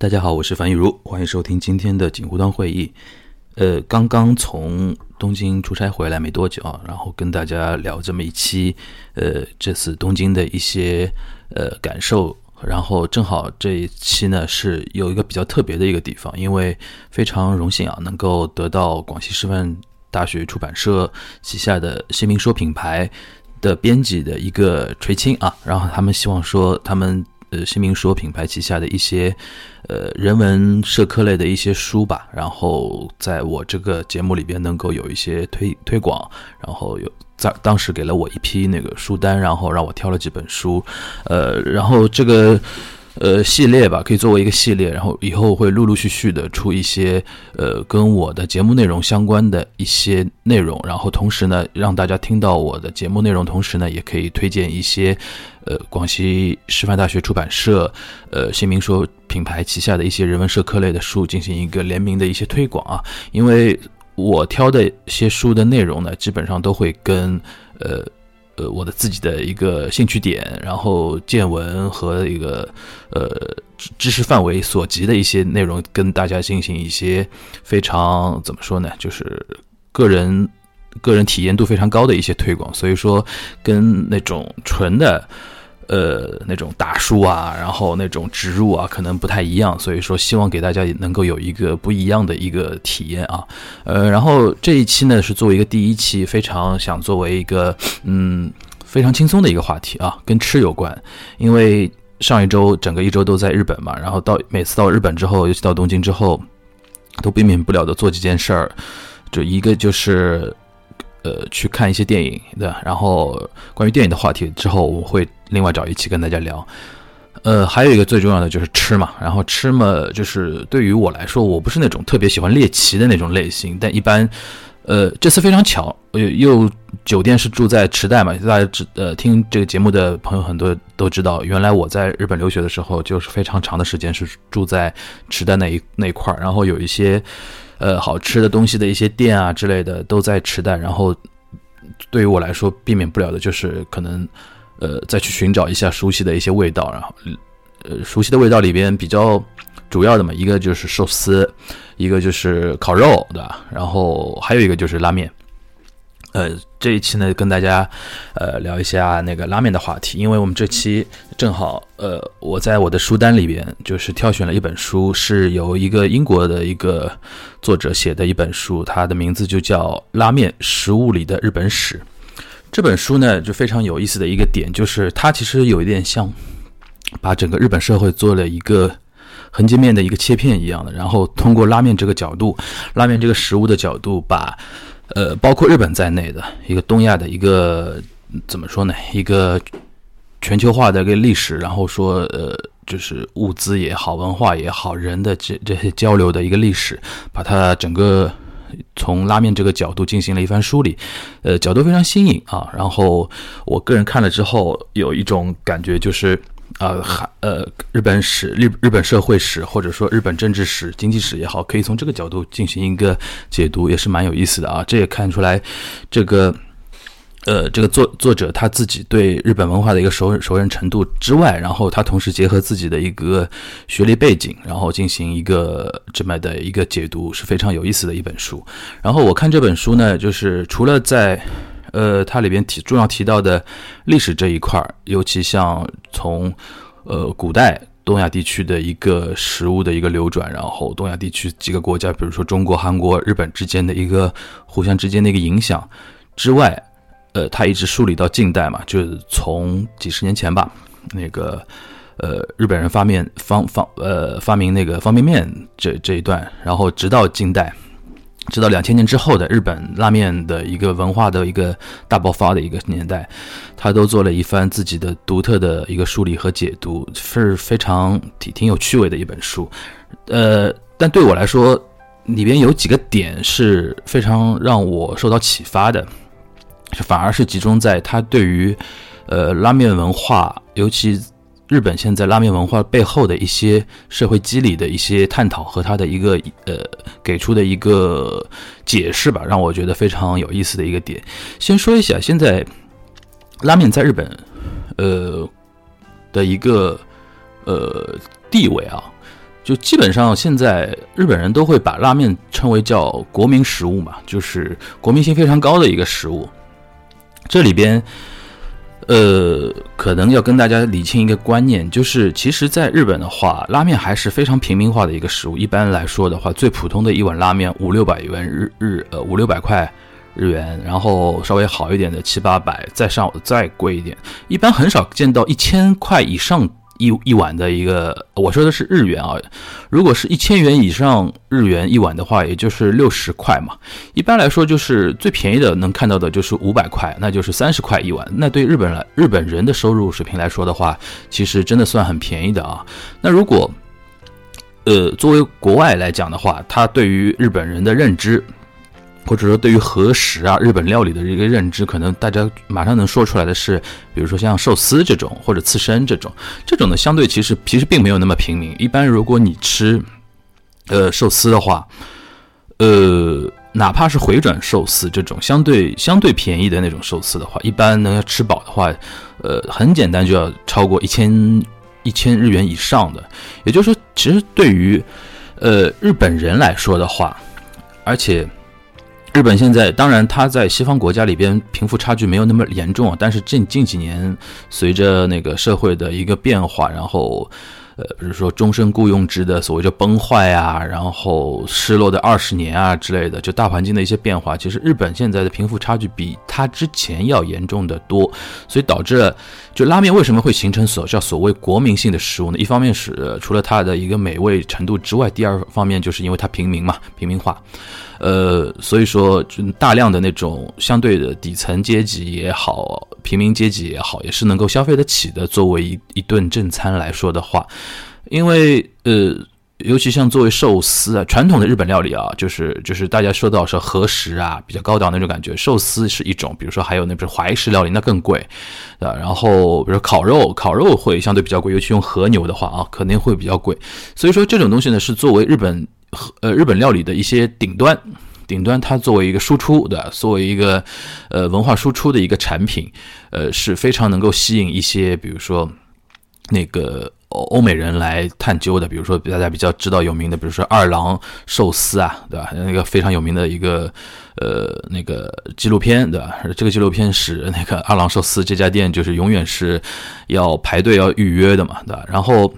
大家好，我是樊玉茹，欢迎收听今天的锦湖端会议。呃，刚刚从东京出差回来没多久啊，然后跟大家聊这么一期，呃，这次东京的一些呃感受。然后正好这一期呢是有一个比较特别的一个地方，因为非常荣幸啊，能够得到广西师范大学出版社旗下的新民说品牌的编辑的一个垂青啊，然后他们希望说他们。呃，新民说品牌旗下的一些，呃，人文社科类的一些书吧，然后在我这个节目里边能够有一些推推广，然后有在当时给了我一批那个书单，然后让我挑了几本书，呃，然后这个。呃，系列吧，可以作为一个系列，然后以后会陆陆续续的出一些呃跟我的节目内容相关的一些内容，然后同时呢，让大家听到我的节目内容，同时呢，也可以推荐一些呃广西师范大学出版社呃新民说品牌旗下的一些人文社科类的书，进行一个联名的一些推广啊，因为我挑的一些书的内容呢，基本上都会跟呃。呃，我的自己的一个兴趣点，然后见闻和一个呃知识范围所及的一些内容，跟大家进行一些非常怎么说呢，就是个人个人体验度非常高的一些推广。所以说，跟那种纯的。呃，那种大书啊，然后那种植入啊，可能不太一样，所以说希望给大家能够有一个不一样的一个体验啊。呃，然后这一期呢是作为一个第一期，非常想作为一个嗯非常轻松的一个话题啊，跟吃有关。因为上一周整个一周都在日本嘛，然后到每次到日本之后，尤其到东京之后，都避免不了的做几件事儿，就一个就是。呃，去看一些电影，对吧然后关于电影的话题之后，我会另外找一期跟大家聊。呃，还有一个最重要的就是吃嘛，然后吃嘛，就是对于我来说，我不是那种特别喜欢猎奇的那种类型，但一般，呃，这次非常巧，又又酒店是住在池袋嘛，大家知呃听这个节目的朋友很多都知道，原来我在日本留学的时候，就是非常长的时间是住在池袋那一那一块儿，然后有一些。呃，好吃的东西的一些店啊之类的都在池袋，然后对于我来说，避免不了的就是可能，呃，再去寻找一下熟悉的一些味道，然后，呃，熟悉的味道里边比较主要的嘛，一个就是寿司，一个就是烤肉，对吧？然后还有一个就是拉面。呃，这一期呢，跟大家呃聊一下那个拉面的话题，因为我们这期正好呃，我在我的书单里边就是挑选了一本书，是由一个英国的一个作者写的一本书，它的名字就叫《拉面食物里的日本史》。这本书呢，就非常有意思的一个点，就是它其实有一点像把整个日本社会做了一个横截面的一个切片一样的，然后通过拉面这个角度，拉面这个食物的角度把。呃，包括日本在内的一个东亚的一个怎么说呢？一个全球化的一个历史，然后说呃，就是物资也好，文化也好，人的这这些交流的一个历史，把它整个从拉面这个角度进行了一番梳理，呃，角度非常新颖啊。然后我个人看了之后，有一种感觉就是。呃，韩呃，日本史、日日本社会史，或者说日本政治史、经济史也好，可以从这个角度进行一个解读，也是蛮有意思的啊。这也看出来，这个呃，这个作作者他自己对日本文化的一个熟熟人程度之外，然后他同时结合自己的一个学历背景，然后进行一个这么的一个解读，是非常有意思的一本书。然后我看这本书呢，就是除了在呃，它里边提重要提到的历史这一块儿，尤其像从呃古代东亚地区的一个食物的一个流转，然后东亚地区几个国家，比如说中国、韩国、日本之间的一个互相之间的一个影响之外，呃，它一直梳理到近代嘛，就是从几十年前吧，那个呃日本人发面方方呃发明那个方便面这这一段，然后直到近代。直到两千年之后的日本拉面的一个文化的一个大爆发的一个年代，他都做了一番自己的独特的一个梳理和解读，是非常挺挺有趣味的一本书。呃，但对我来说，里边有几个点是非常让我受到启发的，反而是集中在他对于呃拉面文化，尤其。日本现在拉面文化背后的一些社会机理的一些探讨和他的一个呃给出的一个解释吧，让我觉得非常有意思的一个点。先说一下现在拉面在日本呃的一个呃地位啊，就基本上现在日本人都会把拉面称为叫国民食物嘛，就是国民性非常高的一个食物。这里边，呃，可能要跟大家理清一个观念，就是其实在日本的话，拉面还是非常平民化的一个食物。一般来说的话，最普通的一碗拉面五六百元日日呃五六百块日元，然后稍微好一点的七八百，再上再贵一点，一般很少见到一千块以上。一一碗的一个，我说的是日元啊，如果是一千元以上日元一碗的话，也就是六十块嘛。一般来说，就是最便宜的能看到的就是五百块，那就是三十块一碗。那对日本来日本人的收入水平来说的话，其实真的算很便宜的啊。那如果，呃，作为国外来讲的话，他对于日本人的认知。或者说，对于和食啊，日本料理的一个认知，可能大家马上能说出来的是，比如说像寿司这种，或者刺身这种，这种呢，相对其实其实并没有那么平民。一般如果你吃，呃，寿司的话，呃，哪怕是回转寿司这种相对相对便宜的那种寿司的话，一般能要吃饱的话，呃，很简单就要超过一千一千日元以上的。也就是说，其实对于呃日本人来说的话，而且。日本现在当然，它在西方国家里边贫富差距没有那么严重啊，但是近近几年随着那个社会的一个变化，然后。呃，比如说终身雇佣制的所谓叫崩坏啊，然后失落的二十年啊之类的，就大环境的一些变化，其实日本现在的贫富差距比它之前要严重的多，所以导致了就拉面为什么会形成所叫所谓国民性的食物呢？一方面是除了它的一个美味程度之外，第二方面就是因为它平民嘛，平民化，呃，所以说就大量的那种相对的底层阶级也好，平民阶级也好，也是能够消费得起的，作为一一顿正餐来说的话。因为呃，尤其像作为寿司啊，传统的日本料理啊，就是就是大家说到说和食啊，比较高档那种感觉。寿司是一种，比如说还有那不是怀石料理，那更贵，对吧？然后比如烤肉，烤肉会相对比较贵，尤其用和牛的话啊，肯定会比较贵。所以说这种东西呢，是作为日本和呃日本料理的一些顶端，顶端它作为一个输出的，作为一个呃文化输出的一个产品，呃是非常能够吸引一些，比如说那个。欧欧美人来探究的，比如说大家比较知道有名的，比如说二郎寿司啊，对吧？那个非常有名的一个呃那个纪录片，对吧？这个纪录片是那个二郎寿司这家店就是永远是要排队要预约的嘛，对吧？然后，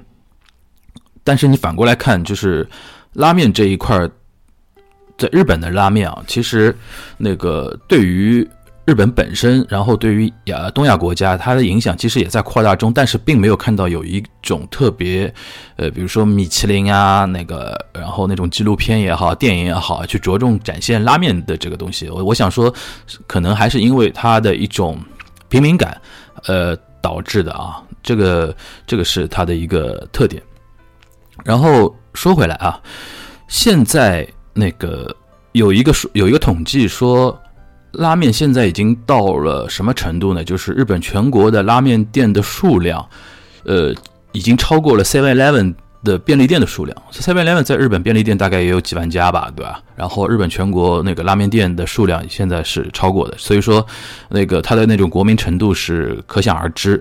但是你反过来看，就是拉面这一块，在日本的拉面啊，其实那个对于。日本本身，然后对于亚东亚国家，它的影响其实也在扩大中，但是并没有看到有一种特别，呃，比如说米其林啊，那个，然后那种纪录片也好，电影也好，去着重展现拉面的这个东西。我我想说，可能还是因为它的一种平民感，呃，导致的啊，这个这个是它的一个特点。然后说回来啊，现在那个有一个数有一个统计说。拉面现在已经到了什么程度呢？就是日本全国的拉面店的数量，呃，已经超过了 Seven Eleven 的便利店的数量。Seven Eleven 在日本便利店大概也有几万家吧，对吧？然后日本全国那个拉面店的数量现在是超过的，所以说那个它的那种国民程度是可想而知。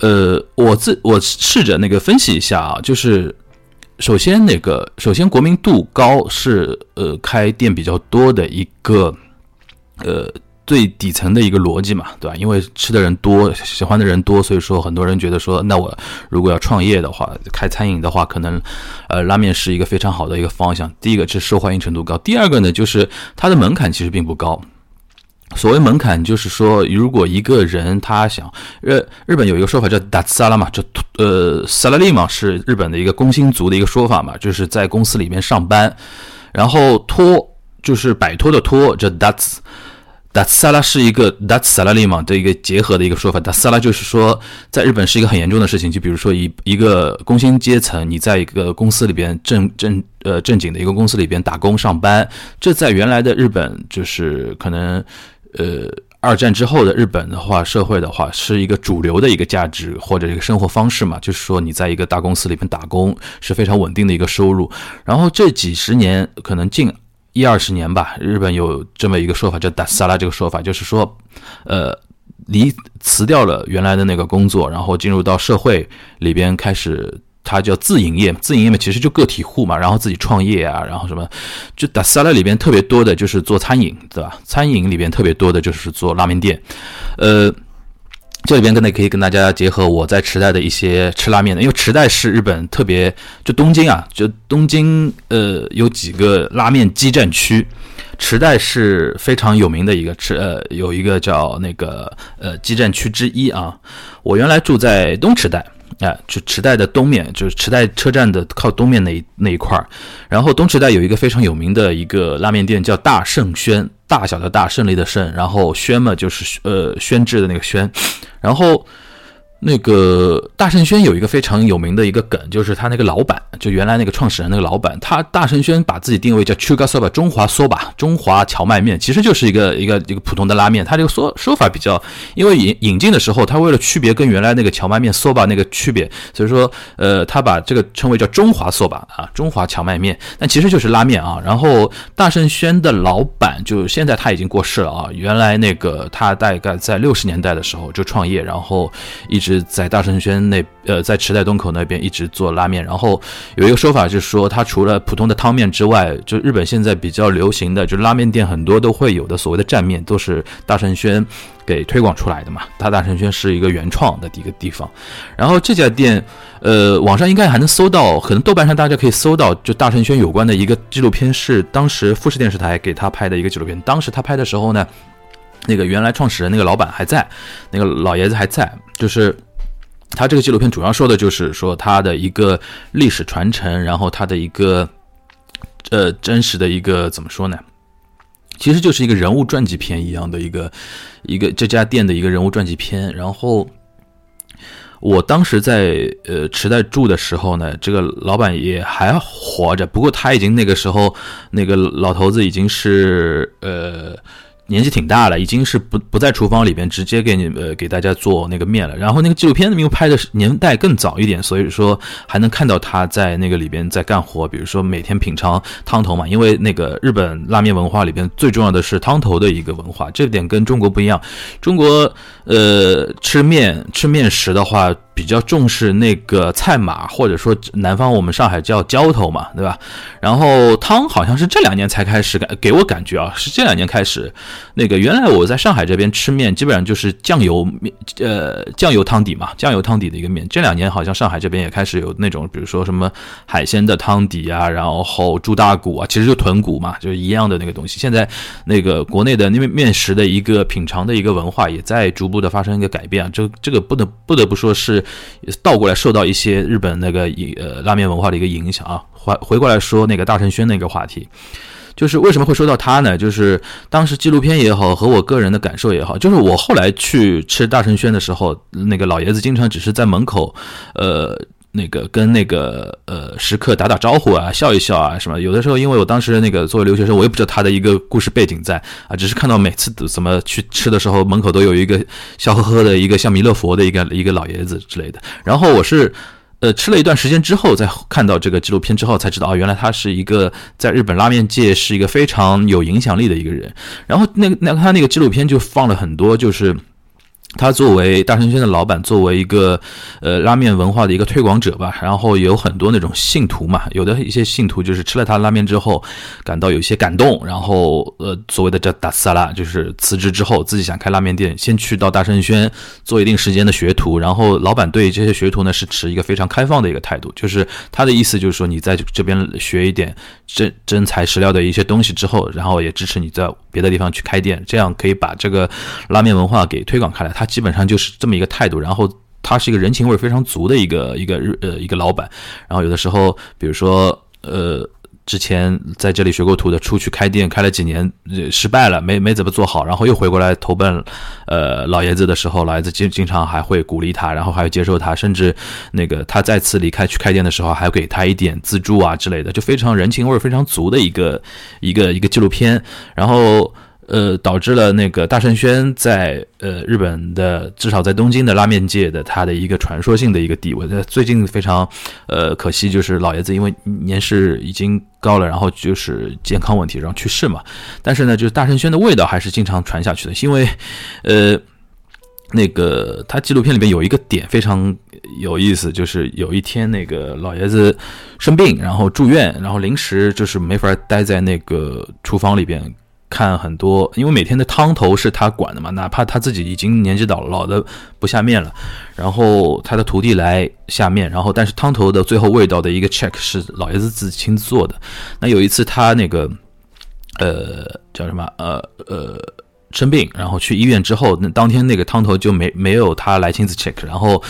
呃，我自我试着那个分析一下啊，就是首先那个首先国民度高是呃开店比较多的一个。呃，最底层的一个逻辑嘛，对吧？因为吃的人多，喜欢的人多，所以说很多人觉得说，那我如果要创业的话，开餐饮的话，可能，呃，拉面是一个非常好的一个方向。第一个是受欢迎程度高，第二个呢，就是它的门槛其实并不高。所谓门槛，就是说，如果一个人他想，日日本有一个说法叫“打萨拉”嘛，就呃，萨拉利嘛，是日本的一个工薪族的一个说法嘛，就是在公司里面上班，然后脱。就是摆脱的脱，叫 dats dats 萨拉是一个 dats 萨拉利嘛的一个结合的一个说法。dats 萨拉就是说，在日本是一个很严重的事情。就比如说，一一个工薪阶层，你在一个公司里边正正呃正经的一个公司里边打工上班，这在原来的日本就是可能呃二战之后的日本的话，社会的话是一个主流的一个价值或者一个生活方式嘛。就是说，你在一个大公司里边打工是非常稳定的一个收入。然后这几十年可能近。一二十年吧，日本有这么一个说法，叫“打萨拉”这个说法，就是说，呃，离辞掉了原来的那个工作，然后进入到社会里边开始他叫自营业，自营业嘛，其实就个体户嘛，然后自己创业啊，然后什么，就达萨拉里边特别多的就是做餐饮，对吧？餐饮里边特别多的就是做拉面店，呃，这里边跟大可以跟大家结合我在池袋的一些吃拉面的，因为池袋是日本特别，就东京啊，就东京呃有几个拉面基站区，池袋是非常有名的一个吃，呃，有一个叫那个呃基站区之一啊。我原来住在东池袋。啊，就池袋的东面，就是池袋车站的靠东面那一那一块儿。然后东池袋有一个非常有名的一个拉面店，叫大圣轩，大小的大，胜利的胜，然后轩嘛就是呃宣制的那个轩，然后。那个大圣轩有一个非常有名的一个梗，就是他那个老板，就原来那个创始人那个老板，他大圣轩把自己定位叫 Chuga Soba 中华 Soba 中华荞麦面，其实就是一个一个 一个普通的拉面。他这个说说法比较，因为引引进的时候，他为了区别跟原来那个荞麦面 Soba 那个区别，所以说呃，他把这个称为叫中华 Soba 啊，中华荞麦面，但其实就是拉面啊。然后大圣轩的老板就现在他已经过世了啊，原来那个他大概在六十年代的时候就创业，然后一直。在大圣轩那，呃，在池袋东口那边一直做拉面，然后有一个说法是说，他除了普通的汤面之外，就日本现在比较流行的，就拉面店很多都会有的所谓的蘸面，都是大圣轩给推广出来的嘛。他大圣轩是一个原创的一个地方，然后这家店，呃，网上应该还能搜到，可能豆瓣上大家可以搜到，就大圣轩有关的一个纪录片，是当时富士电视台给他拍的一个纪录片。当时他拍的时候呢，那个原来创始人那个老板还在，那个老爷子还在，就是。他这个纪录片主要说的就是说他的一个历史传承，然后他的一个呃真实的一个怎么说呢？其实就是一个人物传记片一样的一个一个这家店的一个人物传记片。然后我当时在呃池袋住的时候呢，这个老板也还活着，不过他已经那个时候那个老头子已经是呃。年纪挺大了，已经是不不在厨房里边，直接给你呃给大家做那个面了。然后那个纪录片因为拍的年代更早一点，所以说还能看到他在那个里边在干活，比如说每天品尝汤头嘛。因为那个日本拉面文化里边最重要的是汤头的一个文化，这点跟中国不一样。中国呃吃面吃面食的话。比较重视那个菜码，或者说南方我们上海叫浇头嘛，对吧？然后汤好像是这两年才开始感给我感觉啊，是这两年开始。那个原来我在上海这边吃面，基本上就是酱油面，呃，酱油汤底嘛，酱油汤底的一个面。这两年好像上海这边也开始有那种，比如说什么海鲜的汤底啊，然后猪大骨啊，其实就豚骨嘛，就是一样的那个东西。现在那个国内的那面食的一个品尝的一个文化也在逐步的发生一个改变啊，这这个不得不得不说是。倒过来受到一些日本那个呃拉面文化的一个影响啊，回回过来说那个大成轩那个话题，就是为什么会说到他呢？就是当时纪录片也好，和我个人的感受也好，就是我后来去吃大成轩的时候，那个老爷子经常只是在门口，呃。那个跟那个呃食客打打招呼啊，笑一笑啊，什么？有的时候，因为我当时那个作为留学生，我也不知道他的一个故事背景在啊，只是看到每次怎么去吃的时候，门口都有一个笑呵呵的一个像弥勒佛的一个一个老爷子之类的。然后我是呃吃了一段时间之后，再看到这个纪录片之后，才知道啊，原来他是一个在日本拉面界是一个非常有影响力的一个人。然后那个那他那个纪录片就放了很多就是。他作为大圣轩的老板，作为一个呃拉面文化的一个推广者吧，然后有很多那种信徒嘛，有的一些信徒就是吃了他拉面之后感到有一些感动，然后呃所谓的叫打萨拉，就是辞职之后自己想开拉面店，先去到大圣轩做一定时间的学徒，然后老板对这些学徒呢是持一个非常开放的一个态度，就是他的意思就是说你在这边学一点真真材实料的一些东西之后，然后也支持你在别的地方去开店，这样可以把这个拉面文化给推广开来。他基本上就是这么一个态度，然后他是一个人情味非常足的一个一个日呃一个老板，然后有的时候，比如说呃之前在这里学过图的，出去开店开了几年失败了，没没怎么做好，然后又回过来投奔呃老爷子的时候，老爷子经经常还会鼓励他，然后还会接受他，甚至那个他再次离开去开店的时候，还给他一点资助啊之类的，就非常人情味非常足的一个一个一个纪录片，然后。呃，导致了那个大圣轩在呃日本的至少在东京的拉面界的他的一个传说性的一个地位。那最近非常呃可惜，就是老爷子因为年事已经高了，然后就是健康问题，然后去世嘛。但是呢，就是大圣轩的味道还是经常传下去的，因为呃那个他纪录片里面有一个点非常有意思，就是有一天那个老爷子生病，然后住院，然后临时就是没法待在那个厨房里边看很多，因为每天的汤头是他管的嘛，哪怕他自己已经年纪老老的不下面了，然后他的徒弟来下面，然后但是汤头的最后味道的一个 check 是老爷子自己亲自做的。那有一次他那个呃叫什么呃呃。生病，然后去医院之后，那当天那个汤头就没没有他来亲自 check，然后，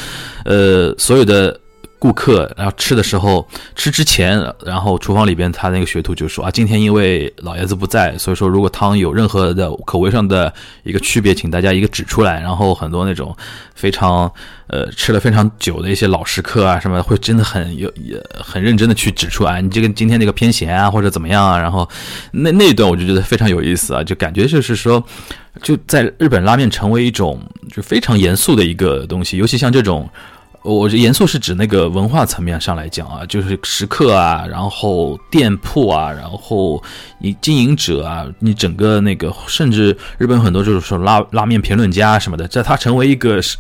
呃，所有的。顾客然后吃的时候吃之前，然后厨房里边他那个学徒就说啊，今天因为老爷子不在，所以说如果汤有任何的口味上的一个区别，请大家一个指出来。然后很多那种非常呃吃了非常久的一些老食客啊什么，会真的很有也很认真的去指出啊，你这个今天那个偏咸啊或者怎么样啊。然后那那一段我就觉得非常有意思啊，就感觉就是说就在日本拉面成为一种就非常严肃的一个东西，尤其像这种。我这严肃是指那个文化层面上来讲啊，就是食客啊，然后店铺啊，然后你经营者啊，你整个那个，甚至日本很多就是说拉拉面评论家什么的，在他成为一个是。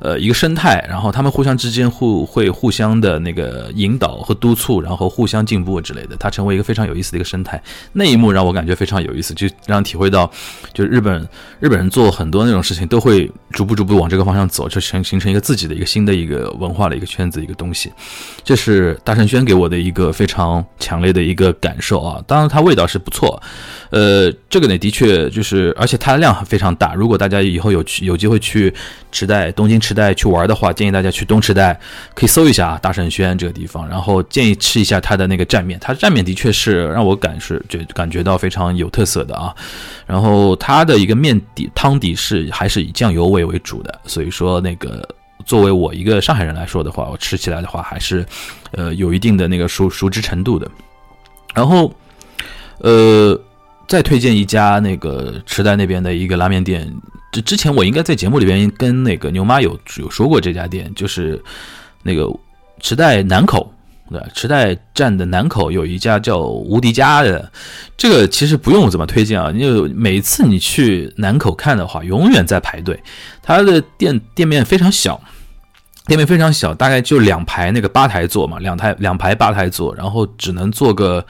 呃，一个生态，然后他们互相之间互会互相的那个引导和督促，然后互相进步之类的，它成为一个非常有意思的一个生态。那一幕让我感觉非常有意思，就让体会到，就日本日本人做很多那种事情都会逐步逐步往这个方向走，就形形成一个自己的一个新的一个文化的一个圈子一个东西。这是大圣轩给我的一个非常强烈的一个感受啊！当然它味道是不错，呃，这个呢的确就是，而且它的量非常大。如果大家以后有去有机会去池袋东京。池袋去玩的话，建议大家去东池袋，可以搜一下啊大圣轩这个地方，然后建议吃一下它的那个蘸面，它的蘸面的确是让我感是觉感觉到非常有特色的啊。然后它的一个面底汤底是还是以酱油味为主的，所以说那个作为我一个上海人来说的话，我吃起来的话还是呃有一定的那个熟熟知程度的。然后呃再推荐一家那个池袋那边的一个拉面店。这之前我应该在节目里边跟那个牛妈有有说过这家店，就是那个池袋南口，对池袋站的南口有一家叫无敌家的，这个其实不用怎么推荐啊，因为每次你去南口看的话，永远在排队。它的店店面非常小，店面非常小，大概就两排那个吧台座嘛，两台两排吧台座，然后只能坐个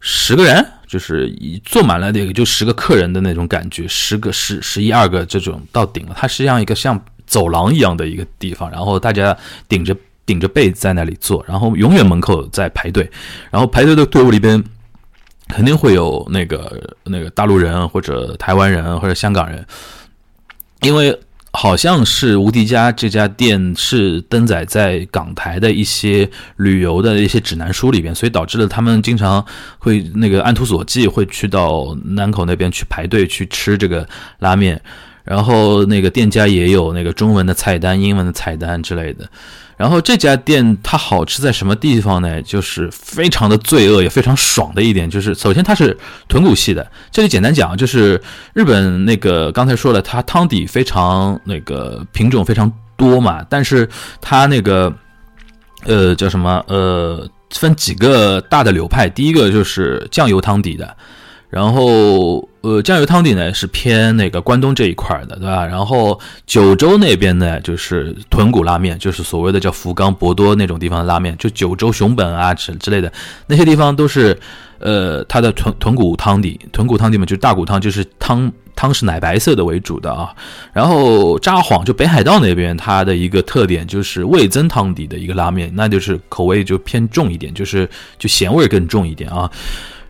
十个人。就是一坐满了，也就十个客人的那种感觉，十个、十、十一二个这种到顶了。它实际上一个像走廊一样的一个地方，然后大家顶着顶着背在那里坐，然后永远门口在排队，然后排队的队伍里边肯定会有那个那个大陆人或者台湾人或者香港人，因为。好像是无敌家这家店是登载在港台的一些旅游的一些指南书里边，所以导致了他们经常会那个按图索骥，会去到南口那边去排队去吃这个拉面，然后那个店家也有那个中文的菜单、英文的菜单之类的。然后这家店它好吃在什么地方呢？就是非常的罪恶也非常爽的一点，就是首先它是豚骨系的。这里简单讲，就是日本那个刚才说了，它汤底非常那个品种非常多嘛，但是它那个呃叫什么呃分几个大的流派，第一个就是酱油汤底的。然后，呃，酱油汤底呢是偏那个关东这一块的，对吧？然后九州那边呢就是豚骨拉面，就是所谓的叫福冈博多那种地方的拉面，就九州熊本啊之之类的那些地方都是，呃，它的豚豚骨汤底，豚骨汤底嘛，就是大骨汤，就是汤汤是奶白色的为主的啊。然后札幌就北海道那边，它的一个特点就是味增汤底的一个拉面，那就是口味就偏重一点，就是就咸味更重一点啊。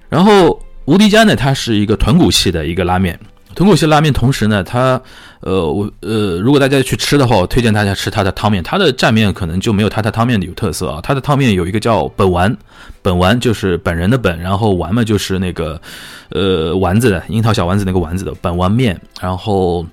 然后。无敌家呢，它是一个豚骨系的一个拉面，豚骨系拉面。同时呢，它，呃，我呃，如果大家去吃的话，我推荐大家吃它的汤面。它的蘸面可能就没有它的汤面的有特色啊。它的汤面有一个叫本丸，本丸就是本人的本，然后丸嘛就是那个，呃，丸子的樱桃小丸子那个丸子的本丸面，然后。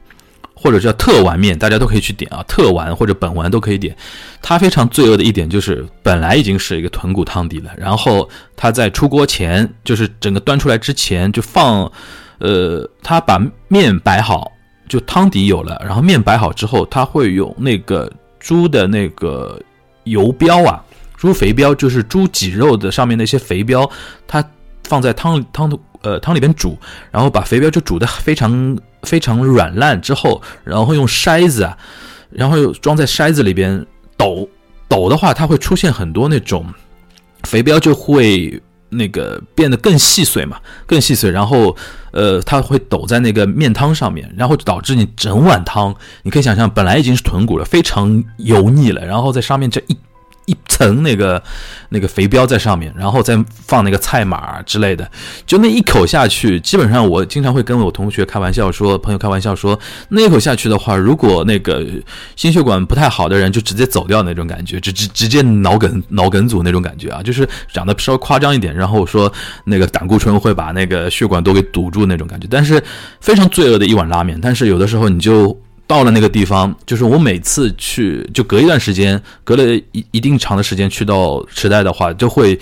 或者叫特丸面，大家都可以去点啊，特丸或者本丸都可以点。它非常罪恶的一点就是，本来已经是一个豚骨汤底了，然后它在出锅前，就是整个端出来之前就放，呃，它把面摆好，就汤底有了，然后面摆好之后，它会用那个猪的那个油标啊，猪肥膘，就是猪脊肉的上面那些肥膘，它放在汤汤的呃汤里边煮，然后把肥膘就煮的非常。非常软烂之后，然后用筛子啊，然后又装在筛子里边，抖抖的话，它会出现很多那种肥膘就会那个变得更细碎嘛，更细碎，然后呃，它会抖在那个面汤上面，然后导致你整碗汤，你可以想象，本来已经是豚骨了，非常油腻了，然后在上面这一。一层那个那个肥膘在上面，然后再放那个菜码之类的，就那一口下去，基本上我经常会跟我同学开玩笑说，朋友开玩笑说，那一口下去的话，如果那个心血管不太好的人就直接走掉那种感觉，直直直接脑梗脑梗阻那种感觉啊，就是讲的稍微夸张一点，然后说那个胆固醇会把那个血管都给堵住那种感觉，但是非常罪恶的一碗拉面，但是有的时候你就。到了那个地方，就是我每次去，就隔一段时间，隔了一一定长的时间去到池袋的话，就会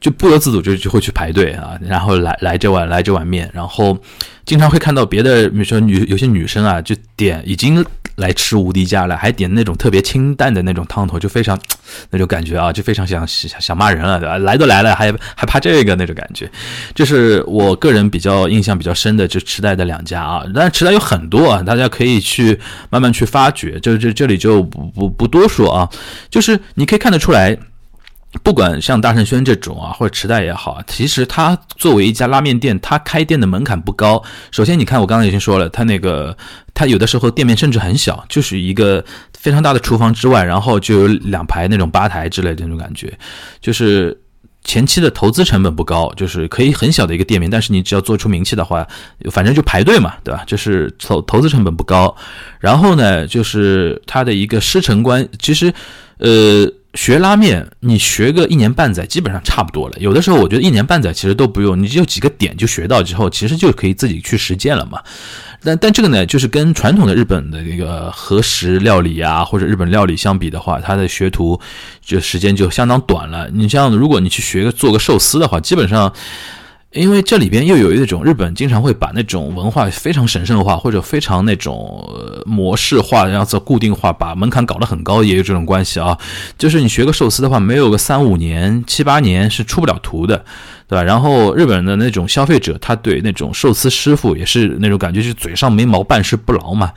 就不由自主就就会去排队啊，然后来来这碗来这碗面，然后经常会看到别的，比如说女有些女生啊，就点已经。来吃无敌家了，还点那种特别清淡的那种汤头，就非常 那种感觉啊，就非常想想想骂人了，对吧？来都来了，还还怕这个那种感觉，就是我个人比较印象比较深的，就池袋的两家啊。但是池袋有很多啊，大家可以去慢慢去发掘，就这这里就不不不多说啊。就是你可以看得出来。不管像大圣轩这种啊，或者池袋也好，其实它作为一家拉面店，它开店的门槛不高。首先，你看我刚刚已经说了，它那个它有的时候店面甚至很小，就是一个非常大的厨房之外，然后就有两排那种吧台之类的那种感觉。就是前期的投资成本不高，就是可以很小的一个店面，但是你只要做出名气的话，反正就排队嘛，对吧？就是投投资成本不高。然后呢，就是它的一个师承关，其实呃。学拉面，你学个一年半载，基本上差不多了。有的时候我觉得一年半载其实都不用，你就几个点就学到之后，其实就可以自己去实践了嘛。但但这个呢，就是跟传统的日本的那个和食料理啊，或者日本料理相比的话，它的学徒就时间就相当短了。你像如果你去学个做个寿司的话，基本上。因为这里边又有一种日本经常会把那种文化非常神圣化或者非常那种模式化，然后做固定化，把门槛搞得很高，也有这种关系啊。就是你学个寿司的话，没有个三五年、七八年是出不了图的，对吧？然后日本人的那种消费者，他对那种寿司师傅也是那种感觉，就是嘴上没毛，办事不牢嘛。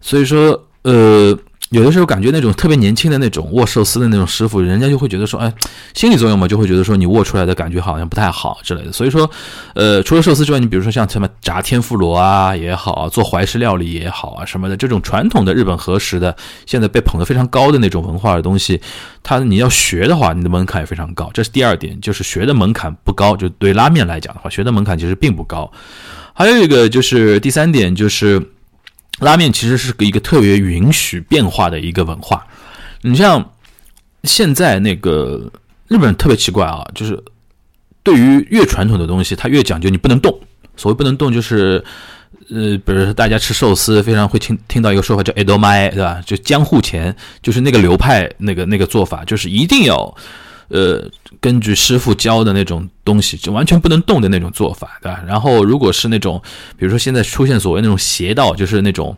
所以说，呃。有的时候感觉那种特别年轻的那种握寿司的那种师傅，人家就会觉得说，哎，心理作用嘛，就会觉得说你握出来的感觉好像不太好之类的。所以说，呃，除了寿司之外，你比如说像什么炸天妇罗啊也好啊，做怀石料理也好啊什么的，这种传统的日本和食的，现在被捧得非常高的那种文化的东西，它你要学的话，你的门槛也非常高。这是第二点，就是学的门槛不高。就对拉面来讲的话，学的门槛其实并不高。还有一个就是第三点就是。拉面其实是一个特别允许变化的一个文化。你像现在那个日本人特别奇怪啊，就是对于越传统的东西，他越讲究你不能动。所谓不能动，就是呃，比如说大家吃寿司，非常会听听到一个说法叫 “edo mai”，对吧？就江户前，就是那个流派那个那个做法，就是一定要。呃，根据师傅教的那种东西，就完全不能动的那种做法，对吧？然后，如果是那种，比如说现在出现所谓那种邪道，就是那种，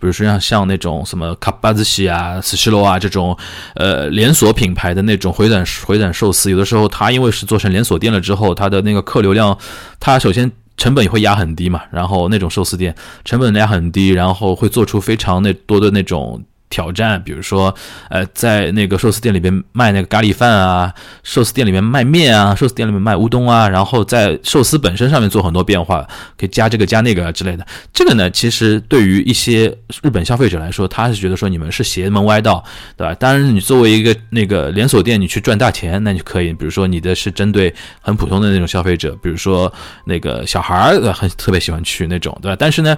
比如说像像那种什么卡巴兹西啊、斯西罗啊这种，呃，连锁品牌的那种回转回转寿司，有的时候它因为是做成连锁店了之后，它的那个客流量，它首先成本也会压很低嘛。然后那种寿司店成本压很低，然后会做出非常那多的那种。挑战，比如说，呃，在那个寿司店里边卖那个咖喱饭啊，寿司店里面卖面啊，寿司店里面卖乌冬啊，然后在寿司本身上面做很多变化，可以加这个加那个之类的。这个呢，其实对于一些日本消费者来说，他是觉得说你们是邪门歪道，对吧？当然，你作为一个那个连锁店，你去赚大钱，那就可以。比如说，你的是针对很普通的那种消费者，比如说那个小孩儿很特别喜欢去那种，对吧？但是呢。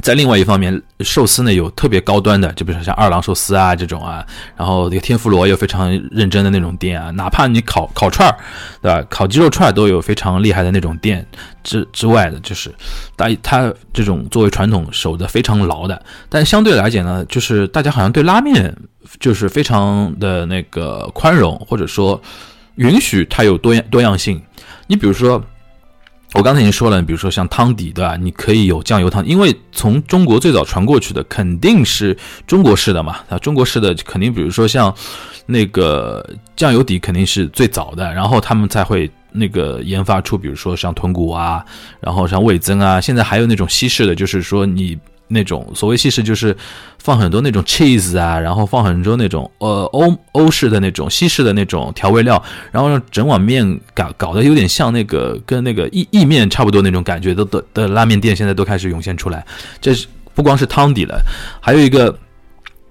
在另外一方面，寿司呢有特别高端的，就比如说像二郎寿司啊这种啊，然后这个天妇罗有非常认真的那种店啊，哪怕你烤烤串儿，对吧？烤鸡肉串儿都有非常厉害的那种店之之外的，就是大它这种作为传统守的非常牢的。但相对来讲呢，就是大家好像对拉面就是非常的那个宽容，或者说允许它有多样多样性。你比如说。我刚才已经说了，比如说像汤底，对吧？你可以有酱油汤，因为从中国最早传过去的肯定是中国式的嘛，啊，中国式的肯定，比如说像那个酱油底肯定是最早的，然后他们才会那个研发出，比如说像豚骨啊，然后像味增啊，现在还有那种西式的，就是说你那种所谓西式就是放很多那种 cheese 啊，然后放很多那种呃欧欧式的那种西式的那种调味料，然后让整碗面搞搞得有点像那个跟那个意意面差不多那种感觉的的的拉面店，现在都开始涌现出来。这是不光是汤底了，还有一个。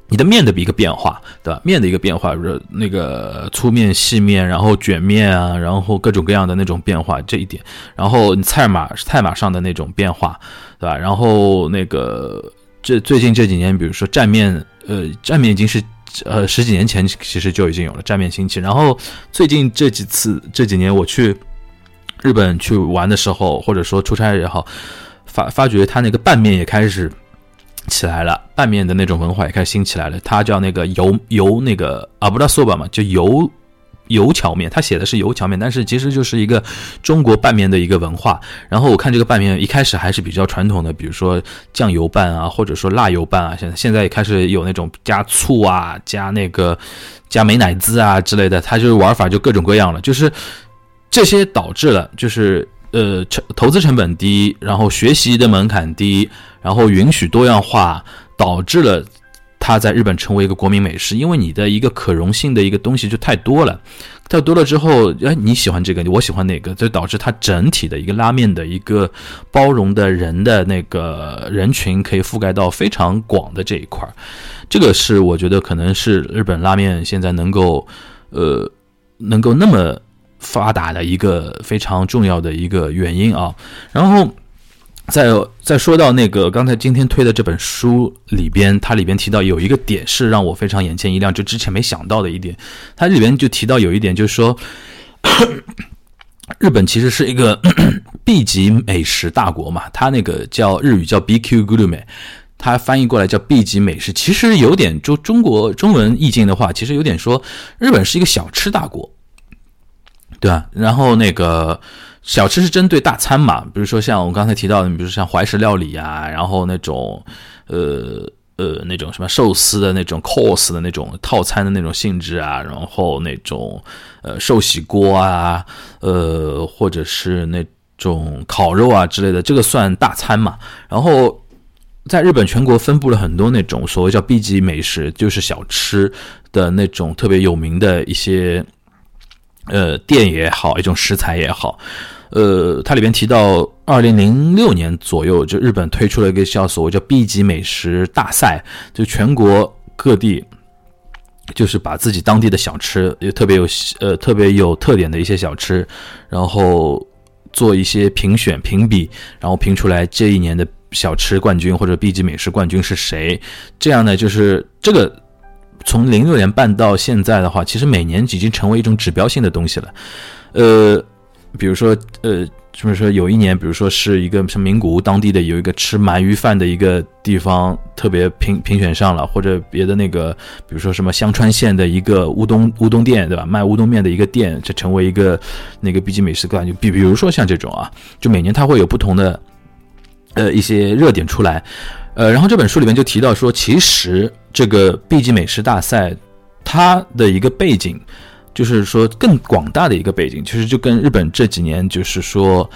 你的面的一个变化，对吧？面的一个变化，是那个粗面、细面，然后卷面啊，然后各种各样的那种变化，这一点。然后你菜码菜码上的那种变化，对吧？然后那个这最近这几年，比如说蘸面，呃，蘸面已经是呃十几年前其实就已经有了蘸面兴起。然后最近这几次这几年我去日本去玩的时候，或者说出差也好，发发觉他那个拌面也开始。起来了，拌面的那种文化也开始兴起来了。它叫那个油油那个啊，不知道说吧嘛，就油油荞面。它写的是油荞面，但是其实就是一个中国拌面的一个文化。然后我看这个拌面一开始还是比较传统的，比如说酱油拌啊，或者说辣油拌啊。现在现在也开始有那种加醋啊，加那个加美乃滋啊之类的。它就是玩法就各种各样了。就是这些导致了，就是呃成投资成本低，然后学习的门槛低。然后允许多样化，导致了他在日本成为一个国民美食，因为你的一个可溶性的一个东西就太多了，太多了之后，哎，你喜欢这个，我喜欢那个，就导致它整体的一个拉面的一个包容的人的那个人群可以覆盖到非常广的这一块儿，这个是我觉得可能是日本拉面现在能够，呃，能够那么发达的一个非常重要的一个原因啊，然后。再再说到那个刚才今天推的这本书里边，它里边提到有一个点是让我非常眼前一亮，就之前没想到的一点。它里边就提到有一点，就是说，日本其实是一个 B 级美食大国嘛，它那个叫日语叫 BQ Gurume，它翻译过来叫 B 级美食，其实有点就中国中文意境的话，其实有点说日本是一个小吃大国，对吧？然后那个。小吃是针对大餐嘛，比如说像我刚才提到的，比如说像怀石料理啊，然后那种，呃呃那种什么寿司的那种 course 的那种套餐的那种性质啊，然后那种呃寿喜锅啊，呃或者是那种烤肉啊之类的，这个算大餐嘛。然后在日本全国分布了很多那种所谓叫 B 级美食，就是小吃的那种特别有名的一些呃店也好，一种食材也好。呃，它里边提到，二零零六年左右，就日本推出了一个叫所谓叫 B 级美食大赛，就全国各地，就是把自己当地的小吃，也特别有呃特别有特点的一些小吃，然后做一些评选评比，然后评出来这一年的小吃冠军或者 B 级美食冠军是谁。这样呢，就是这个从零六年办到现在的话，其实每年已经成为一种指标性的东西了，呃。比如说，呃，就是说有一年，比如说是一个什么名古屋当地的有一个吃鳗鱼饭的一个地方特别评评选上了，或者别的那个，比如说什么香川县的一个乌冬乌冬店，对吧？卖乌冬面的一个店，就成为一个那个 B 级美食冠军。比比如说像这种啊，就每年它会有不同的呃一些热点出来，呃，然后这本书里面就提到说，其实这个 B 级美食大赛它的一个背景。就是说，更广大的一个背景，其实就跟日本这几年，就是说，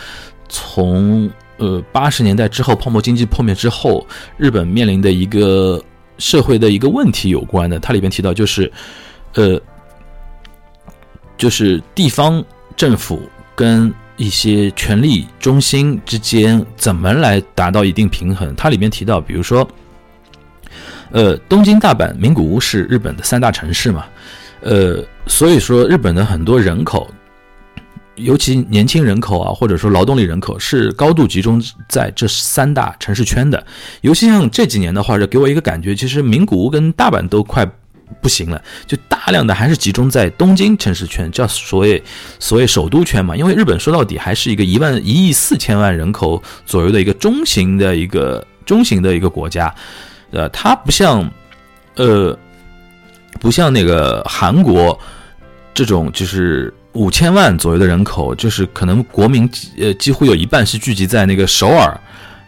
从呃八十年代之后泡沫经济破灭之后，日本面临的一个社会的一个问题有关的。它里边提到，就是呃，就是地方政府跟一些权力中心之间怎么来达到一定平衡。它里面提到，比如说，呃，东京、大阪、名古屋是日本的三大城市嘛。呃，所以说日本的很多人口，尤其年轻人口啊，或者说劳动力人口，是高度集中在这三大城市圈的。尤其像这几年的话，就给我一个感觉，其实名古屋跟大阪都快不行了，就大量的还是集中在东京城市圈，叫所谓所谓首都圈嘛。因为日本说到底还是一个一万一亿四千万人口左右的一个中型的一个中型的一个国家，呃，它不像，呃。不像那个韩国这种，就是五千万左右的人口，就是可能国民呃几乎有一半是聚集在那个首尔，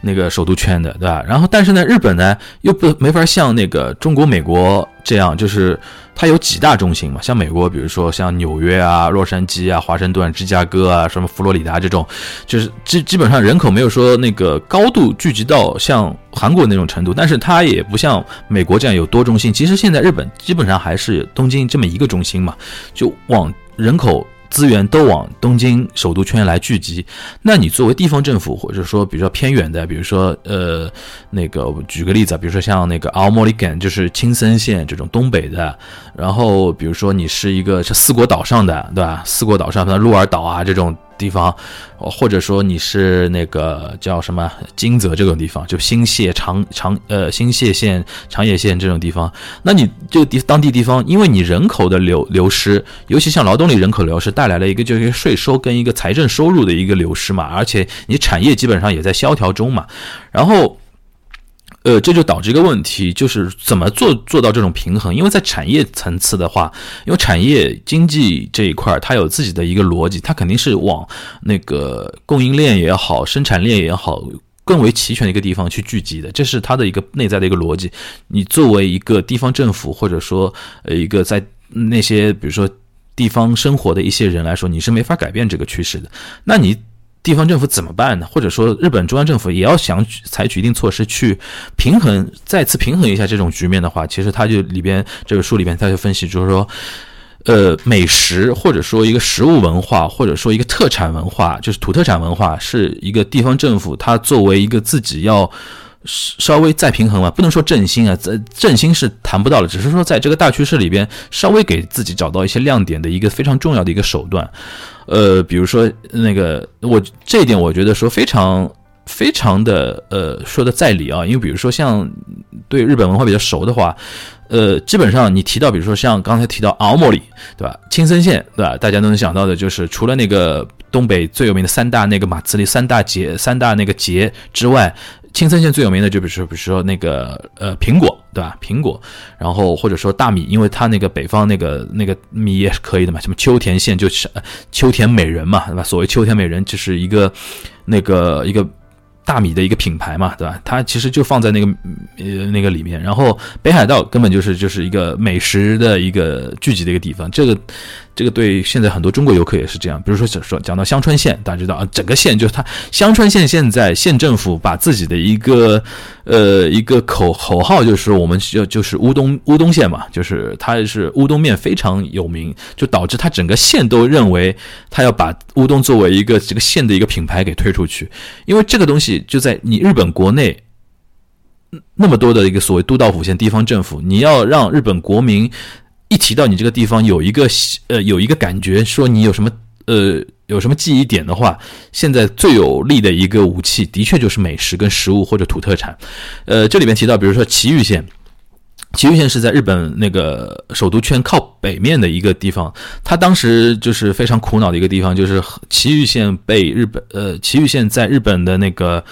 那个首都圈的，对吧？然后但是呢，日本呢又不没法像那个中国、美国这样，就是它有几大中心嘛，像美国，比如说像纽约啊、洛杉矶啊、华盛顿、芝加哥啊、什么佛罗里达这种，就是基基本上人口没有说那个高度聚集到像韩国那种程度，但是它也不像美国这样有多中心。其实现在日本基本上还是东京这么一个中心嘛，就往人口。资源都往东京首都圈来聚集，那你作为地方政府，或者说比较偏远的，比如说呃那个举个例子啊，比如说像那个奥莫里根，就是青森县这种东北的，然后比如说你是一个是四国岛上的，对吧？四国岛上像鹿儿岛啊这种。地方，或者说你是那个叫什么金泽这种地方，就新泻长长呃新泻县长野县这种地方，那你就地当地地方，因为你人口的流流失，尤其像劳动力人口流失，带来了一个就是税收跟一个财政收入的一个流失嘛，而且你产业基本上也在萧条中嘛，然后。呃，这就导致一个问题，就是怎么做做到这种平衡？因为在产业层次的话，因为产业经济这一块它有自己的一个逻辑，它肯定是往那个供应链也好、生产链也好更为齐全的一个地方去聚集的，这是它的一个内在的一个逻辑。你作为一个地方政府，或者说呃一个在那些比如说地方生活的一些人来说，你是没法改变这个趋势的。那你。地方政府怎么办呢？或者说，日本中央政府也要想采取一定措施去平衡，再次平衡一下这种局面的话，其实他就里边这个书里边他就分析，就是说，呃，美食或者说一个食物文化，或者说一个特产文化，就是土特产文化，是一个地方政府它作为一个自己要。稍微再平衡嘛，不能说振兴啊，振振兴是谈不到的，只是说在这个大趋势里边，稍微给自己找到一些亮点的一个非常重要的一个手段。呃，比如说那个，我这一点我觉得说非常非常的呃说的在理啊，因为比如说像对日本文化比较熟的话，呃，基本上你提到比如说像刚才提到奥莫里，对吧？青森县，对吧？大家都能想到的就是除了那个东北最有名的三大那个马自力三大节三大那个节之外。青森县最有名的就比如说，比如说那个呃苹果，对吧？苹果，然后或者说大米，因为它那个北方那个那个米也是可以的嘛。什么秋田县就是秋田美人嘛，对吧？所谓秋田美人就是一个那个一个大米的一个品牌嘛，对吧？它其实就放在那个呃那个里面。然后北海道根本就是就是一个美食的一个聚集的一个地方，这个。这个对现在很多中国游客也是这样，比如说说讲到香川县，大家知道啊，整个县就是它香川县现在县政府把自己的一个呃一个口口号就是我们需要就是乌冬乌冬县嘛，就是它是乌冬面非常有名，就导致它整个县都认为它要把乌冬作为一个这个县的一个品牌给推出去，因为这个东西就在你日本国内那么多的一个所谓都道府县地方政府，你要让日本国民。一提到你这个地方有一个呃有一个感觉，说你有什么呃有什么记忆点的话，现在最有力的一个武器，的确就是美食跟食物或者土特产。呃，这里边提到，比如说岐玉县，岐玉县是在日本那个首都圈靠北面的一个地方，它当时就是非常苦恼的一个地方，就是岐玉县被日本呃岐玉县在日本的那个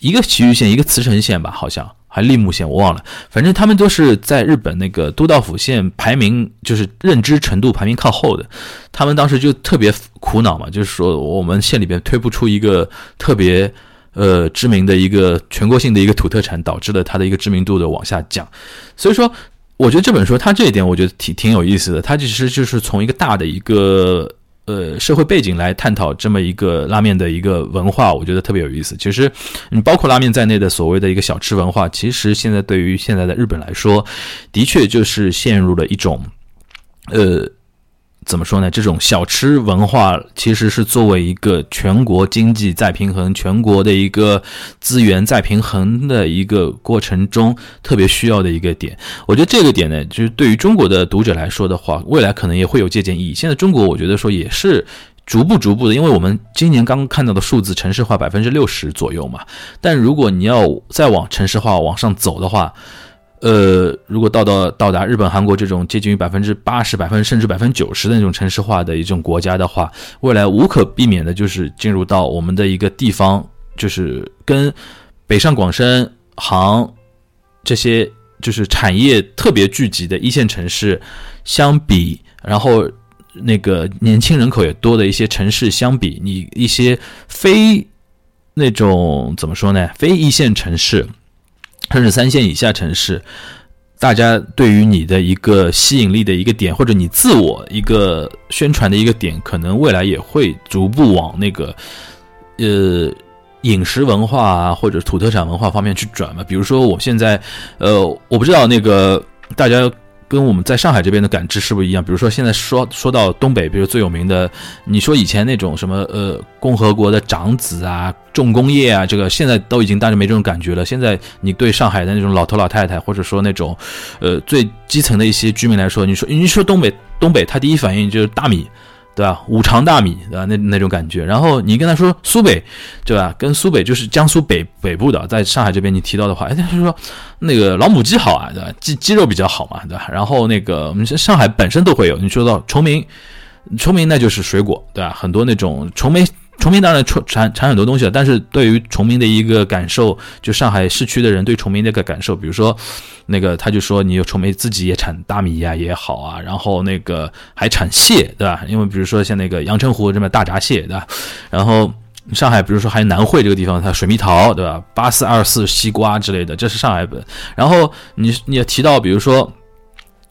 一个岐玉县一个茨城县吧，好像。还立木县我忘了，反正他们都是在日本那个都道府县排名，就是认知程度排名靠后的。他们当时就特别苦恼嘛，就是说我们县里边推不出一个特别呃知名的一个全国性的一个土特产，导致了它的一个知名度的往下降。所以说，我觉得这本书它这一点我觉得挺挺有意思的，它其实就是从一个大的一个。呃，社会背景来探讨这么一个拉面的一个文化，我觉得特别有意思。其实，你包括拉面在内的所谓的一个小吃文化，其实现在对于现在的日本来说，的确就是陷入了一种，呃。怎么说呢？这种小吃文化其实是作为一个全国经济再平衡、全国的一个资源再平衡的一个过程中特别需要的一个点。我觉得这个点呢，就是对于中国的读者来说的话，未来可能也会有借鉴意义。现在中国，我觉得说也是逐步逐步的，因为我们今年刚看到的数字，城市化百分之六十左右嘛。但如果你要再往城市化往上走的话，呃，如果到到到达日本、韩国这种接近于百分之八十、百分甚至百分之九十的那种城市化的一种国家的话，未来无可避免的就是进入到我们的一个地方，就是跟北上广深、杭这些就是产业特别聚集的一线城市相比，然后那个年轻人口也多的一些城市相比，你一些非。那种怎么说呢？非一线城市，甚至三线以下城市，大家对于你的一个吸引力的一个点，或者你自我一个宣传的一个点，可能未来也会逐步往那个呃饮食文化啊，或者土特产文化方面去转嘛。比如说，我现在呃，我不知道那个大家。跟我们在上海这边的感知是不是一样？比如说现在说说到东北，比如最有名的，你说以前那种什么呃共和国的长子啊，重工业啊，这个现在都已经大家没这种感觉了。现在你对上海的那种老头老太太，或者说那种呃最基层的一些居民来说，你说你说东北东北，他第一反应就是大米。对吧？五常大米，对吧？那那种感觉。然后你跟他说苏北，对吧？跟苏北就是江苏北北部的，在上海这边你提到的话，哎，他就说那个老母鸡好啊，对吧？鸡鸡肉比较好嘛，对吧？然后那个我们上海本身都会有，你说到崇明，崇明那就是水果，对吧？很多那种崇明。崇明当然产产产很多东西了，但是对于崇明的一个感受，就上海市区的人对崇明的一个感受，比如说，那个他就说你有崇明自己也产大米呀也好啊，然后那个还产蟹，对吧？因为比如说像那个阳澄湖这么大闸蟹，对吧？然后上海比如说还有南汇这个地方，它水蜜桃，对吧？八四二四西瓜之类的，这是上海本。然后你你也提到，比如说，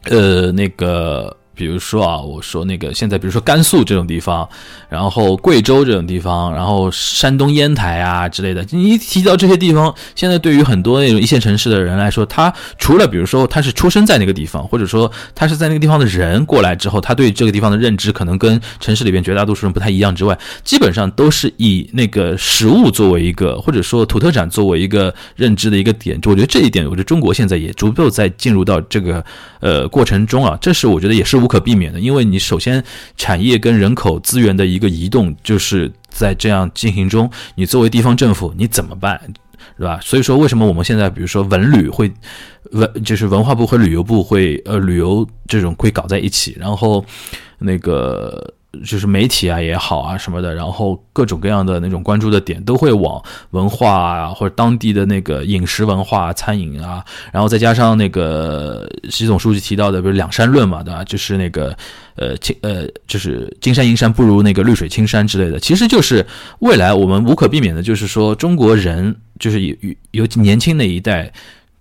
呃，那个。比如说啊，我说那个现在，比如说甘肃这种地方，然后贵州这种地方，然后山东烟台啊之类的，你一提到这些地方，现在对于很多那种一线城市的人来说，他除了比如说他是出生在那个地方，或者说他是在那个地方的人过来之后，他对这个地方的认知可能跟城市里边绝大多数人不太一样之外，基本上都是以那个食物作为一个，或者说土特产作为一个认知的一个点。我觉得这一点，我觉得中国现在也逐步在进入到这个呃过程中啊，这是我觉得也是。不可避免的，因为你首先产业跟人口资源的一个移动就是在这样进行中，你作为地方政府你怎么办，是吧？所以说，为什么我们现在比如说文旅会文就是文化部和旅游部会呃旅游这种会搞在一起，然后那个。就是媒体啊也好啊什么的，然后各种各样的那种关注的点都会往文化啊或者当地的那个饮食文化、餐饮啊，然后再加上那个习总书记提到的，比如两山论嘛，对吧？就是那个呃青呃就是金山银山不如那个绿水青山之类的，其实就是未来我们无可避免的，就是说中国人就是有有年轻那一代，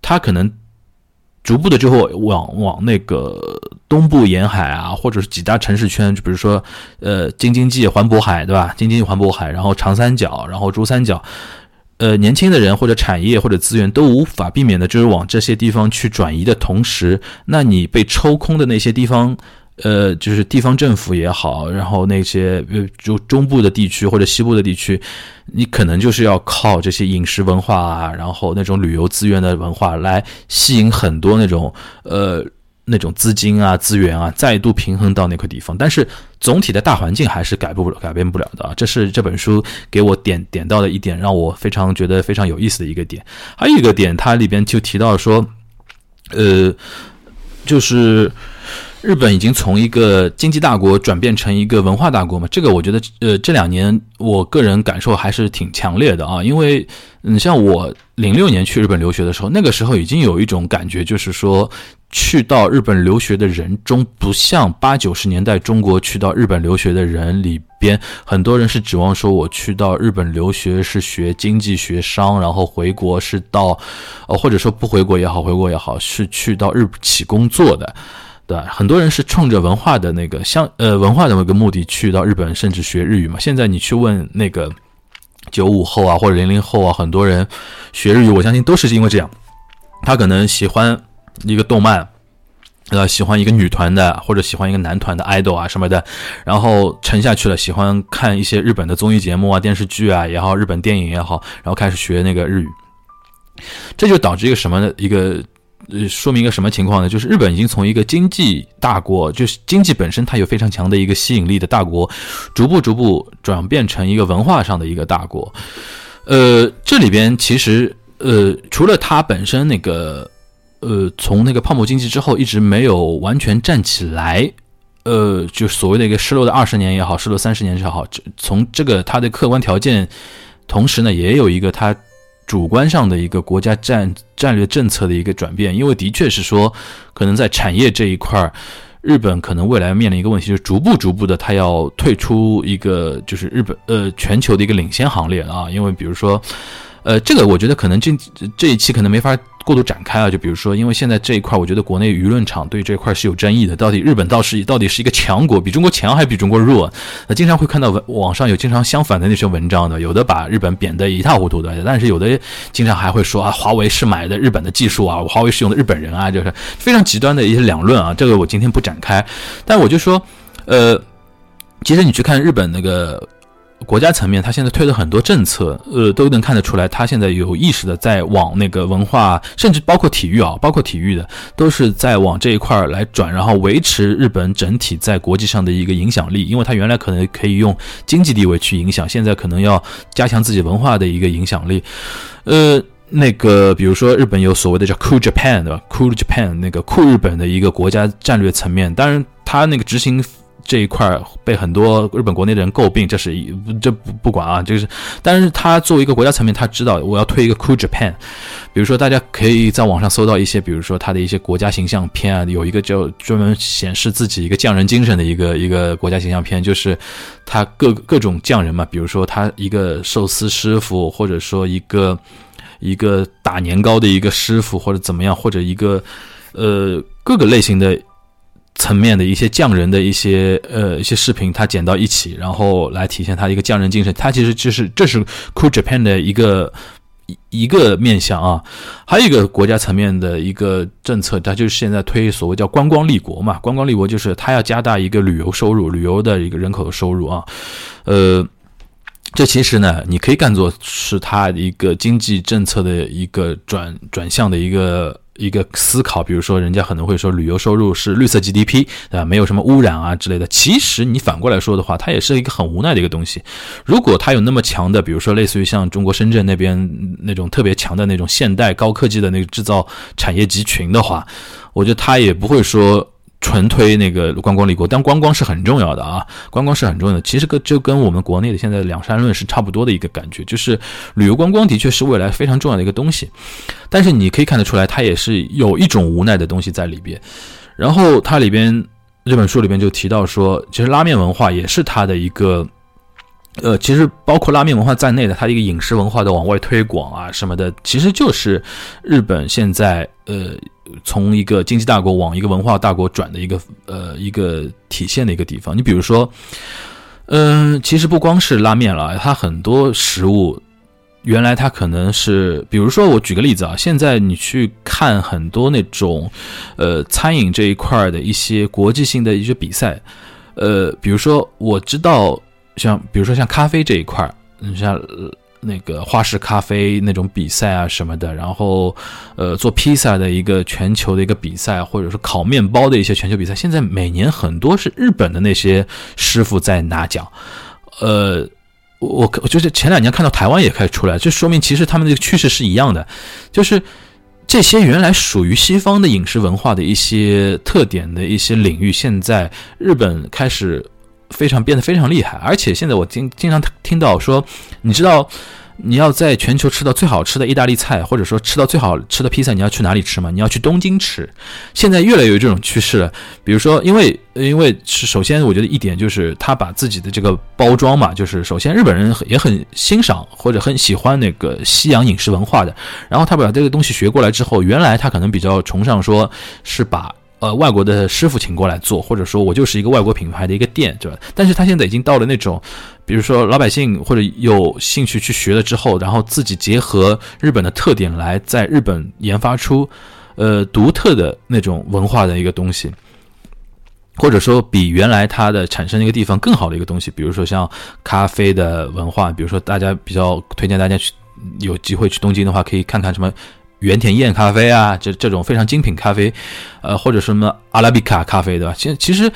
他可能。逐步的就会往往那个东部沿海啊，或者是几大城市圈，就比如说，呃，京津冀环渤海，对吧？京津冀环渤海，然后长三角，然后珠三角，呃，年轻的人或者产业或者资源都无法避免的，就是往这些地方去转移的同时，那你被抽空的那些地方。呃，就是地方政府也好，然后那些呃，就中部的地区或者西部的地区，你可能就是要靠这些饮食文化啊，然后那种旅游资源的文化来吸引很多那种呃那种资金啊资源啊，再度平衡到那块地方。但是总体的大环境还是改不改变不了的啊。这是这本书给我点点到的一点，让我非常觉得非常有意思的一个点。还有一个点，它里边就提到说，呃，就是。日本已经从一个经济大国转变成一个文化大国嘛？这个我觉得，呃，这两年我个人感受还是挺强烈的啊。因为，你像我零六年去日本留学的时候，那个时候已经有一种感觉，就是说，去到日本留学的人中，不像八九十年代中国去到日本留学的人里边，很多人是指望说，我去到日本留学是学经济学商，然后回国是到，呃，或者说不回国也好，回国也好，是去到日企工作的。对，很多人是冲着文化的那个相呃文化的那个目的去到日本，甚至学日语嘛。现在你去问那个九五后啊或者零零后啊，很多人学日语，我相信都是因为这样。他可能喜欢一个动漫，呃，喜欢一个女团的，或者喜欢一个男团的 idol 啊什么的，然后沉下去了，喜欢看一些日本的综艺节目啊、电视剧啊也好，日本电影也好，然后开始学那个日语，这就导致一个什么的一个。呃，说明一个什么情况呢？就是日本已经从一个经济大国，就是经济本身它有非常强的一个吸引力的大国，逐步逐步转变成一个文化上的一个大国。呃，这里边其实呃，除了它本身那个呃，从那个泡沫经济之后一直没有完全站起来，呃，就所谓的一个失落的二十年也好，失落三十年也好，从这个它的客观条件，同时呢，也有一个它。主观上的一个国家战战略政策的一个转变，因为的确是说，可能在产业这一块儿，日本可能未来面临一个问题，就是逐步逐步的，它要退出一个就是日本呃全球的一个领先行列啊，因为比如说。呃，这个我觉得可能这这一期可能没法过度展开啊。就比如说，因为现在这一块，我觉得国内舆论场对这块是有争议的。到底日本到是到底是一个强国，比中国强还是比中国弱？那经常会看到文网上有经常相反的那些文章的，有的把日本贬得一塌糊涂的，但是有的经常还会说啊，华为是买的日本的技术啊，华为是用的日本人啊，就是非常极端的一些两论啊。这个我今天不展开，但我就说，呃，其实你去看日本那个。国家层面，他现在推的很多政策，呃，都能看得出来，他现在有意识的在往那个文化，甚至包括体育啊，包括体育的，都是在往这一块来转，然后维持日本整体在国际上的一个影响力。因为他原来可能可以用经济地位去影响，现在可能要加强自己文化的一个影响力。呃，那个比如说日本有所谓的叫 Cool Japan 对吧？Cool Japan 那个酷日本的一个国家战略层面，当然他那个执行。这一块被很多日本国内的人诟病，这是这不不管啊，就是，但是他作为一个国家层面，他知道我要推一个 Cool Japan，比如说大家可以在网上搜到一些，比如说他的一些国家形象片啊，有一个叫专门显示自己一个匠人精神的一个一个国家形象片，就是他各各种匠人嘛，比如说他一个寿司师傅，或者说一个一个打年糕的一个师傅，或者怎么样，或者一个呃各个类型的。层面的一些匠人的一些呃一些视频，他剪到一起，然后来体现他一个匠人精神。他其实就是这是 Cool Japan 的一个一一个面向啊。还有一个国家层面的一个政策，它就是现在推所谓叫观光立国嘛。观光立国就是他要加大一个旅游收入，旅游的一个人口的收入啊。呃，这其实呢，你可以看作是他一个经济政策的一个转转向的一个。一个思考，比如说，人家可能会说旅游收入是绿色 GDP，啊？没有什么污染啊之类的。其实你反过来说的话，它也是一个很无奈的一个东西。如果它有那么强的，比如说类似于像中国深圳那边那种特别强的那种现代高科技的那个制造产业集群的话，我觉得它也不会说。纯推那个观光立国，但观光是很重要的啊，观光是很重要的。其实跟就跟我们国内的现在两山论是差不多的一个感觉，就是旅游观光的确是未来非常重要的一个东西，但是你可以看得出来，它也是有一种无奈的东西在里边。然后它里边这本书里边就提到说，其实拉面文化也是它的一个。呃，其实包括拉面文化在内的，它的一个饮食文化的往外推广啊什么的，其实就是日本现在呃从一个经济大国往一个文化大国转的一个呃一个体现的一个地方。你比如说，嗯，其实不光是拉面了，它很多食物原来它可能是，比如说我举个例子啊，现在你去看很多那种呃餐饮这一块的一些国际性的一些比赛，呃，比如说我知道。像比如说像咖啡这一块，你像那个花式咖啡那种比赛啊什么的，然后呃做披萨的一个全球的一个比赛，或者是烤面包的一些全球比赛，现在每年很多是日本的那些师傅在拿奖。呃，我我就是前两年看到台湾也开始出来，就说明其实他们这个趋势是一样的，就是这些原来属于西方的饮食文化的一些特点的一些领域，现在日本开始。非常变得非常厉害，而且现在我经经常听到说，你知道你要在全球吃到最好吃的意大利菜，或者说吃到最好吃的披萨，你要去哪里吃吗？你要去东京吃。现在越来越有这种趋势了。比如说，因为因为是首先，我觉得一点就是他把自己的这个包装嘛，就是首先日本人也很欣赏或者很喜欢那个西洋饮食文化的，然后他把这个东西学过来之后，原来他可能比较崇尚说是把。呃，外国的师傅请过来做，或者说我就是一个外国品牌的一个店，对吧？但是他现在已经到了那种，比如说老百姓或者有兴趣去学了之后，然后自己结合日本的特点来在日本研发出，呃，独特的那种文化的一个东西，或者说比原来它的产生一个地方更好的一个东西，比如说像咖啡的文化，比如说大家比较推荐大家去有机会去东京的话，可以看看什么。原田燕咖啡啊，这这种非常精品咖啡，呃，或者什么阿拉比卡咖啡，对吧？其实，其实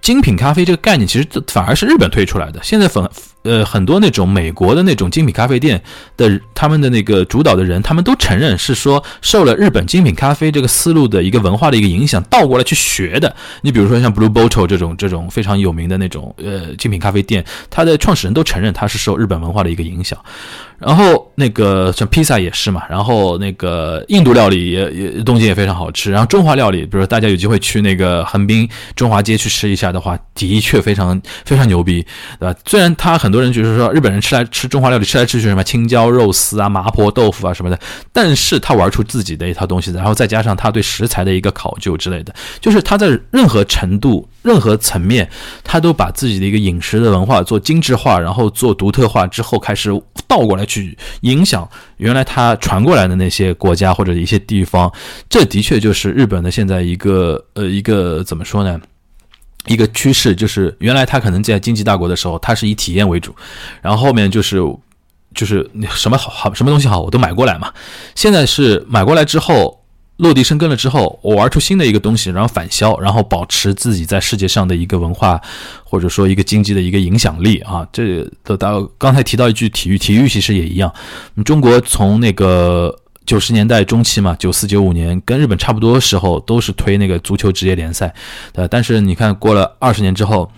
精品咖啡这个概念，其实反而是日本推出来的。现在反呃，很多那种美国的那种精品咖啡店的他们的那个主导的人，他们都承认是说受了日本精品咖啡这个思路的一个文化的一个影响，倒过来去学的。你比如说像 Blue Bottle 这种这种非常有名的那种呃精品咖啡店，它的创始人都承认它是受日本文化的一个影响。然后那个像披萨也是嘛，然后那个印度料理也也东西也非常好吃，然后中华料理，比如说大家有机会去那个横滨中华街去吃一下的话，的确非常非常牛逼，对吧？虽然他很很多人就是说日本人吃来吃中华料理吃来吃去什么青椒肉丝啊、麻婆豆腐啊什么的，但是他玩出自己的一套东西，然后再加上他对食材的一个考究之类的，就是他在任何程度、任何层面，他都把自己的一个饮食的文化做精致化，然后做独特化之后，开始倒过来。去影响原来他传过来的那些国家或者一些地方，这的确就是日本的现在一个呃一个怎么说呢？一个趋势就是原来它可能在经济大国的时候，它是以体验为主，然后后面就是就是什么好好什么东西好我都买过来嘛。现在是买过来之后。落地生根了之后，我玩出新的一个东西，然后反销，然后保持自己在世界上的一个文化，或者说一个经济的一个影响力啊。这得到刚才提到一句体育，体育其实也一样。中国从那个九十年代中期嘛，九四九五年跟日本差不多时候，都是推那个足球职业联赛，呃，但是你看过了二十年之后。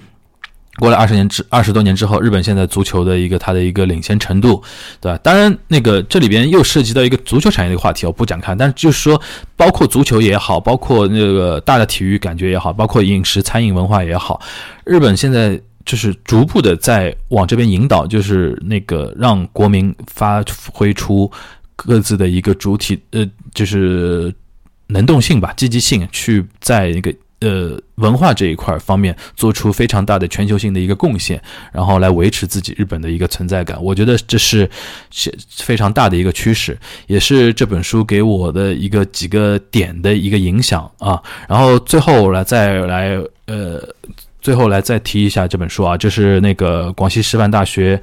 过了二十年之二十多年之后，日本现在足球的一个它的一个领先程度，对吧？当然，那个这里边又涉及到一个足球产业的话题，我不展开。但是就是说，包括足球也好，包括那个大的体育感觉也好，包括饮食餐饮文化也好，日本现在就是逐步的在往这边引导，就是那个让国民发挥出各自的一个主体，呃，就是能动性吧，积极性，去在一个。呃，文化这一块方面做出非常大的全球性的一个贡献，然后来维持自己日本的一个存在感。我觉得这是非常大的一个趋势，也是这本书给我的一个几个点的一个影响啊。然后最后来再来呃，最后来再提一下这本书啊，这是那个广西师范大学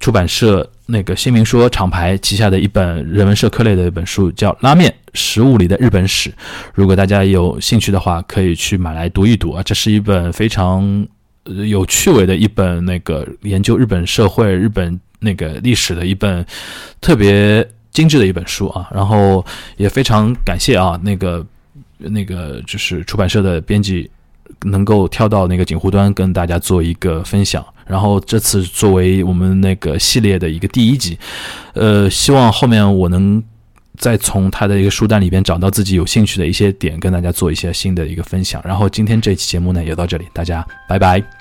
出版社。那个新民说厂牌旗下的一本人文社科类的一本书，叫《拉面食物里的日本史》。如果大家有兴趣的话，可以去买来读一读啊。这是一本非常有趣味的一本那个研究日本社会、日本那个历史的一本特别精致的一本书啊。然后也非常感谢啊，那个那个就是出版社的编辑能够跳到那个锦湖端跟大家做一个分享。然后这次作为我们那个系列的一个第一集，呃，希望后面我能再从他的一个书单里边找到自己有兴趣的一些点，跟大家做一些新的一个分享。然后今天这期节目呢也到这里，大家拜拜。